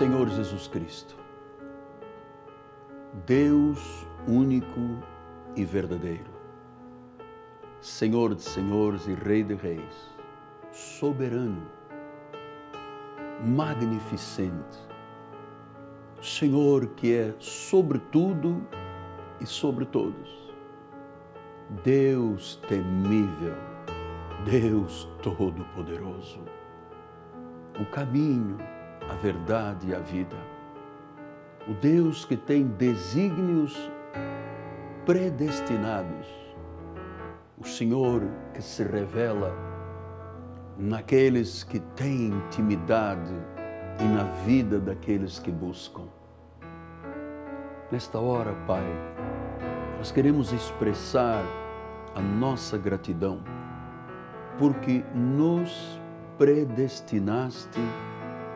Senhor Jesus Cristo, Deus único e verdadeiro, Senhor de senhores e Rei de reis, soberano, magnificente, Senhor que é sobre tudo e sobre todos, Deus temível, Deus todo-poderoso, o caminho, a verdade e a vida. O Deus que tem desígnios predestinados. O Senhor que se revela naqueles que têm intimidade e na vida daqueles que buscam. Nesta hora, Pai, nós queremos expressar a nossa gratidão porque nos predestinaste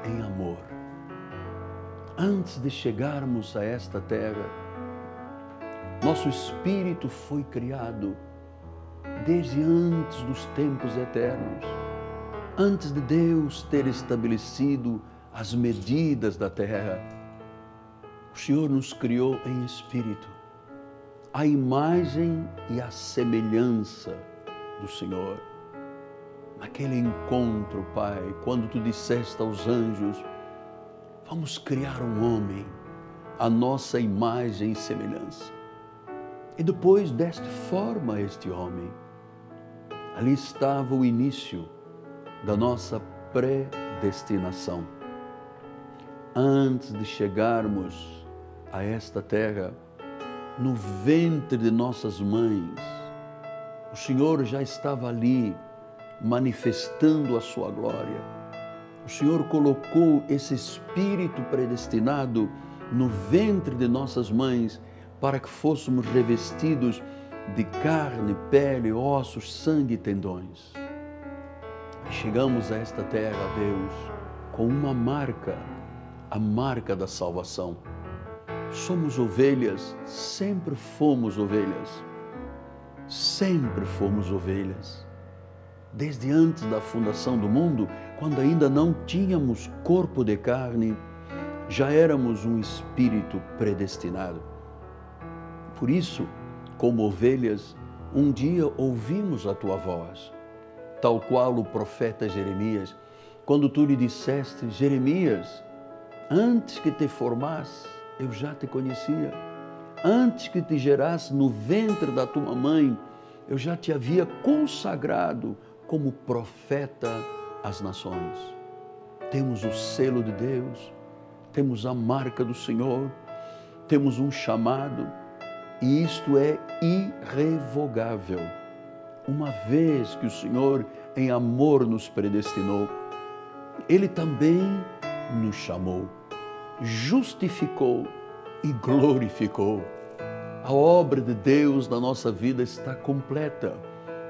em amor. Antes de chegarmos a esta terra, nosso espírito foi criado desde antes dos tempos eternos, antes de Deus ter estabelecido as medidas da terra. O Senhor nos criou em espírito, a imagem e a semelhança do Senhor naquele encontro, Pai, quando tu disseste aos anjos: Vamos criar um homem, a nossa imagem e semelhança. E depois deste forma este homem. Ali estava o início da nossa predestinação. Antes de chegarmos a esta terra, no ventre de nossas mães, o Senhor já estava ali manifestando a sua glória. O Senhor colocou esse espírito predestinado no ventre de nossas mães para que fôssemos revestidos de carne, pele, ossos, sangue e tendões. Chegamos a esta terra, Deus, com uma marca, a marca da salvação. Somos ovelhas, sempre fomos ovelhas. Sempre fomos ovelhas desde antes da fundação do mundo, quando ainda não tínhamos corpo de carne, já éramos um espírito predestinado. Por isso, como ovelhas, um dia ouvimos a tua voz, tal qual o profeta Jeremias, quando tu lhe disseste: Jeremias, antes que te formasse, eu já te conhecia. Antes que te gerasse no ventre da tua mãe, eu já te havia consagrado como profeta às nações. Temos o selo de Deus, temos a marca do Senhor, temos um chamado e isto é irrevogável. Uma vez que o Senhor, em amor, nos predestinou, Ele também nos chamou, justificou e glorificou. A obra de Deus na nossa vida está completa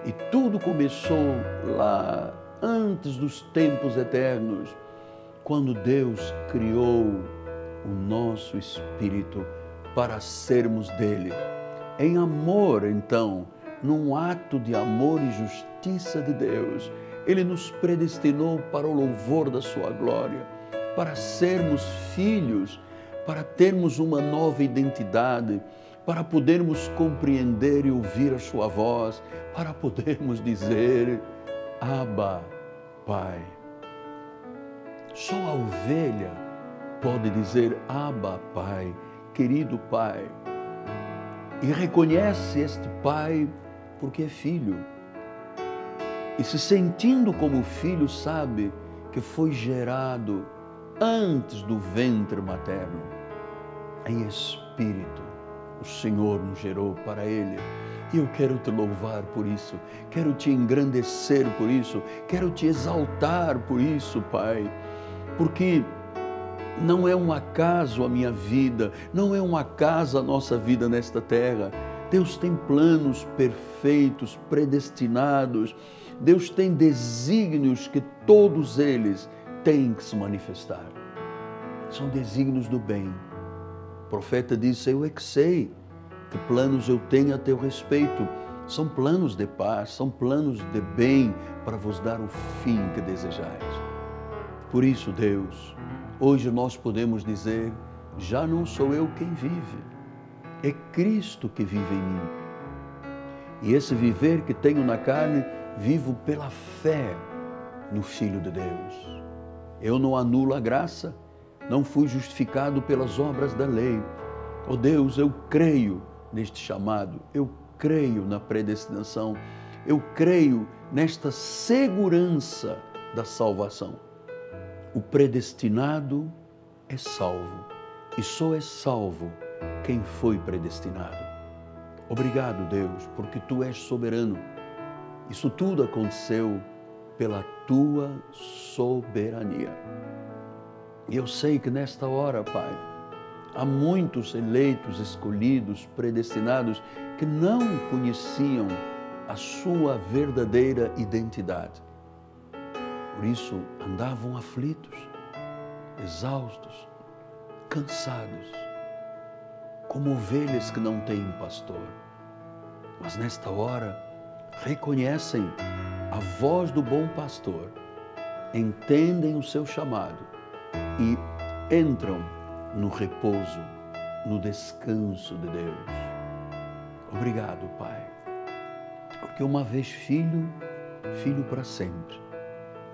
e tudo começou lá antes dos tempos eternos, quando Deus criou o nosso espírito para sermos dele. Em amor, então, num ato de amor e justiça de Deus, ele nos predestinou para o louvor da sua glória, para sermos filhos, para termos uma nova identidade para podermos compreender e ouvir a Sua voz, para podermos dizer: Abba, Pai. Só a ovelha pode dizer: Abba, Pai, querido Pai. E reconhece este Pai porque é filho. E se sentindo como filho, sabe que foi gerado antes do ventre materno, em espírito o Senhor nos gerou para Ele. E eu quero te louvar por isso, quero te engrandecer por isso, quero te exaltar por isso, Pai, porque não é um acaso a minha vida, não é um acaso a nossa vida nesta terra. Deus tem planos perfeitos, predestinados. Deus tem desígnios que todos eles têm que se manifestar. São desígnios do bem profeta disse: Eu é que sei que planos eu tenho a teu respeito. São planos de paz, são planos de bem para vos dar o fim que desejais. Por isso, Deus, hoje nós podemos dizer: já não sou eu quem vive, é Cristo que vive em mim. E esse viver que tenho na carne, vivo pela fé no Filho de Deus. Eu não anulo a graça, não fui justificado pelas obras da lei. Oh Deus, eu creio neste chamado, eu creio na predestinação, eu creio nesta segurança da salvação. O predestinado é salvo e só é salvo quem foi predestinado. Obrigado, Deus, porque tu és soberano. Isso tudo aconteceu pela tua soberania. E eu sei que nesta hora, Pai, há muitos eleitos, escolhidos, predestinados que não conheciam a sua verdadeira identidade. Por isso andavam aflitos, exaustos, cansados, como ovelhas que não têm pastor. Mas nesta hora reconhecem a voz do bom pastor, entendem o seu chamado e entram no repouso, no descanso de Deus. Obrigado, Pai, porque uma vez filho, filho para sempre.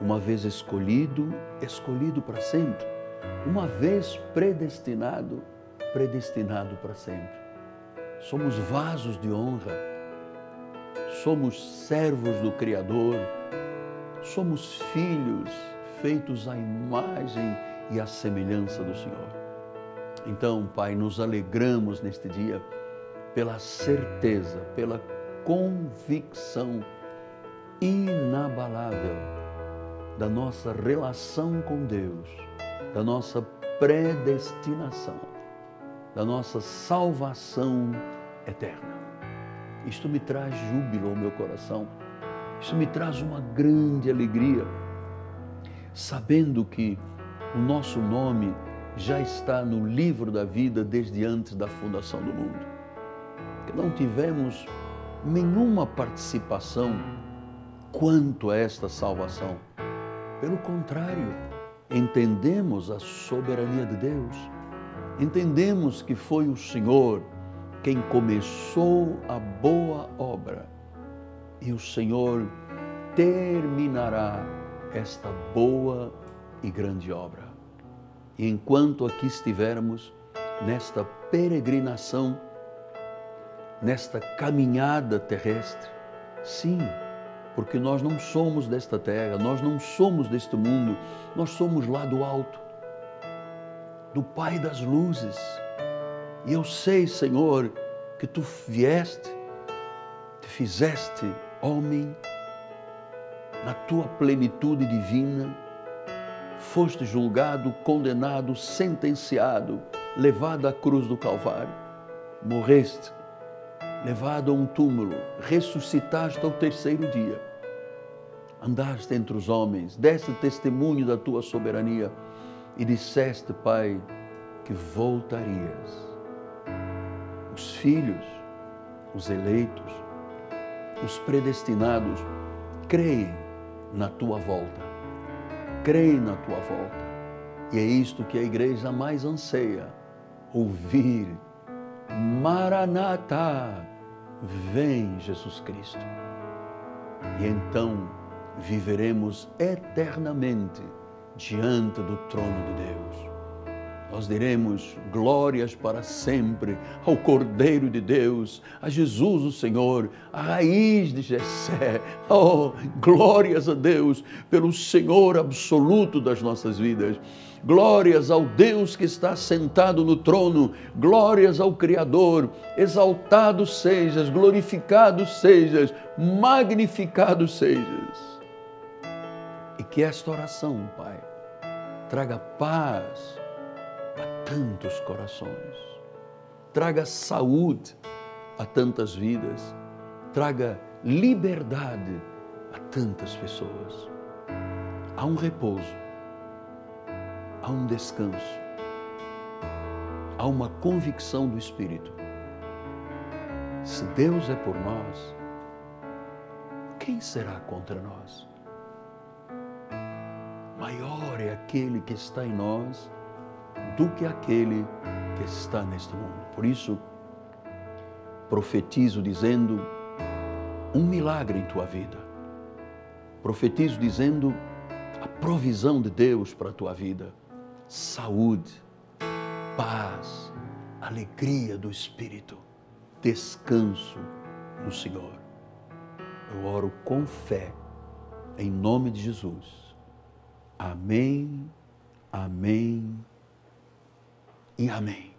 Uma vez escolhido, escolhido para sempre. Uma vez predestinado, predestinado para sempre. Somos vasos de honra somos servos do Criador, somos filhos feitos à imagem e à semelhança do Senhor. Então, Pai, nos alegramos neste dia pela certeza, pela convicção inabalável da nossa relação com Deus, da nossa predestinação, da nossa salvação eterna. Isto me traz júbilo ao meu coração. Isso me traz uma grande alegria, sabendo que o nosso nome já está no livro da vida desde antes da fundação do mundo. Não tivemos nenhuma participação quanto a esta salvação. Pelo contrário, entendemos a soberania de Deus, entendemos que foi o Senhor quem começou a boa obra e o Senhor terminará esta boa e grande obra. E enquanto aqui estivermos nesta peregrinação, nesta caminhada terrestre, sim, porque nós não somos desta terra, nós não somos deste mundo, nós somos lá do alto, do Pai das luzes e eu sei, Senhor, que tu vieste, te fizeste homem na tua plenitude divina, foste julgado, condenado, sentenciado, levado à cruz do Calvário, morreste, levado a um túmulo, ressuscitaste ao terceiro dia, andaste entre os homens, deste testemunho da tua soberania e disseste, Pai, que voltarias. Os filhos, os eleitos, os predestinados, creem na tua volta. Creem na tua volta. E é isto que a igreja mais anseia: ouvir. Maranata, vem Jesus Cristo. E então viveremos eternamente diante do trono de Deus nós diremos glórias para sempre ao Cordeiro de Deus, a Jesus o Senhor, a raiz de Jessé. Oh, glórias a Deus pelo Senhor absoluto das nossas vidas. Glórias ao Deus que está sentado no trono, glórias ao Criador, exaltado sejas, glorificado sejas, magnificado sejas. E que esta oração, Pai, traga paz tantos corações, traga saúde a tantas vidas, traga liberdade a tantas pessoas. Há um repouso, há um descanso, há uma convicção do Espírito. Se Deus é por nós, quem será contra nós? maior é aquele que está em nós do que aquele que está neste mundo. Por isso, profetizo dizendo um milagre em tua vida. Profetizo dizendo a provisão de Deus para a tua vida, saúde, paz, alegria do Espírito, descanso no Senhor. Eu oro com fé, em nome de Jesus. Amém, amém e amém.